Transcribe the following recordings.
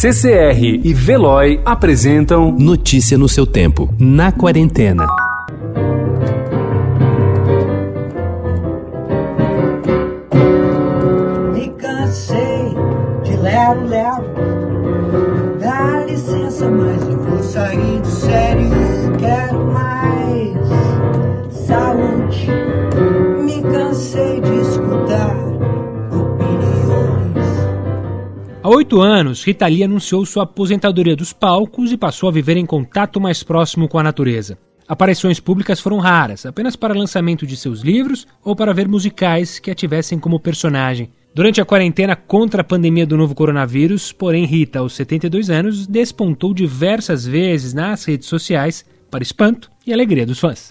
CCR e Veloy apresentam Notícia no seu tempo, na quarentena. Me cansei de lero, lero. Dá licença, mas eu vou sair do sério. Há oito anos, Rita Lee anunciou sua aposentadoria dos palcos e passou a viver em contato mais próximo com a natureza. Aparições públicas foram raras, apenas para lançamento de seus livros ou para ver musicais que a tivessem como personagem. Durante a quarentena contra a pandemia do novo coronavírus, porém, Rita, aos 72 anos, despontou diversas vezes nas redes sociais para espanto e alegria dos fãs.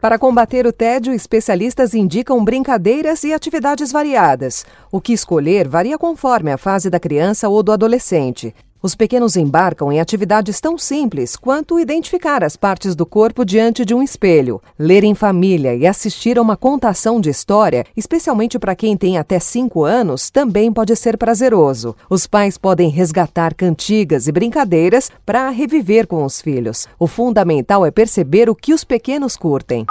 Para combater o tédio, especialistas indicam brincadeiras e atividades variadas. O que escolher varia conforme a fase da criança ou do adolescente. Os pequenos embarcam em atividades tão simples quanto identificar as partes do corpo diante de um espelho, ler em família e assistir a uma contação de história, especialmente para quem tem até 5 anos, também pode ser prazeroso. Os pais podem resgatar cantigas e brincadeiras para reviver com os filhos. O fundamental é perceber o que os pequenos curtem.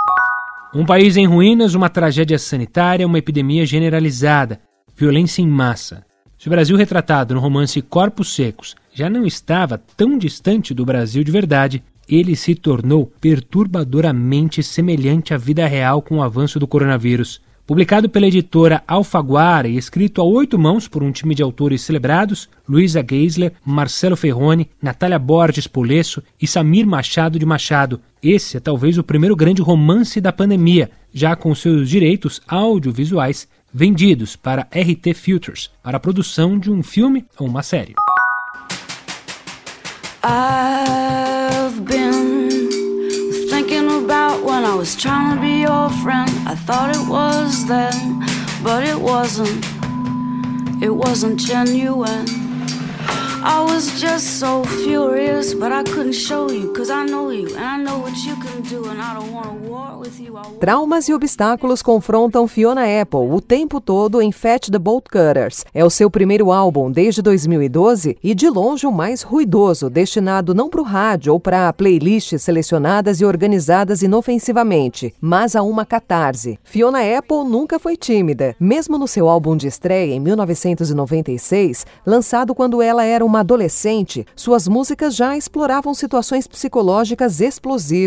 Um país em ruínas, uma tragédia sanitária, uma epidemia generalizada, violência em massa. Se o Brasil retratado no romance Corpos Secos já não estava tão distante do Brasil de verdade, ele se tornou perturbadoramente semelhante à vida real com o avanço do coronavírus. Publicado pela editora Alfaguara e escrito a oito mãos por um time de autores celebrados, Luísa Geisler, Marcelo Ferroni, Natália Borges Polesso e Samir Machado de Machado. Esse é talvez o primeiro grande romance da pandemia, já com seus direitos audiovisuais vendidos para RT Filters para a produção de um filme ou uma série. I've been thinking about when I was trying to be your friend. I thought it was then, but it wasn't. It wasn't genuine. I was just so furious, but I couldn't show you, cause I know you, and I Traumas e obstáculos confrontam Fiona Apple o tempo todo em Fetch the Bolt Cutters. É o seu primeiro álbum desde 2012 e de longe o mais ruidoso, destinado não para o rádio ou para playlists selecionadas e organizadas inofensivamente, mas a uma catarse. Fiona Apple nunca foi tímida, mesmo no seu álbum de estreia em 1996, lançado quando ela era uma adolescente, suas músicas já exploravam situações psicológicas explosivas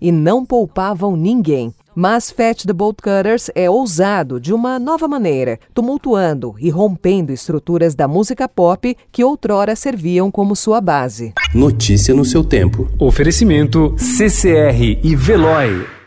e não poupavam ninguém. Mas Fetch the Bolt Cutters é ousado de uma nova maneira, tumultuando e rompendo estruturas da música pop que outrora serviam como sua base. Notícia no seu tempo. Oferecimento CCR e Veloy.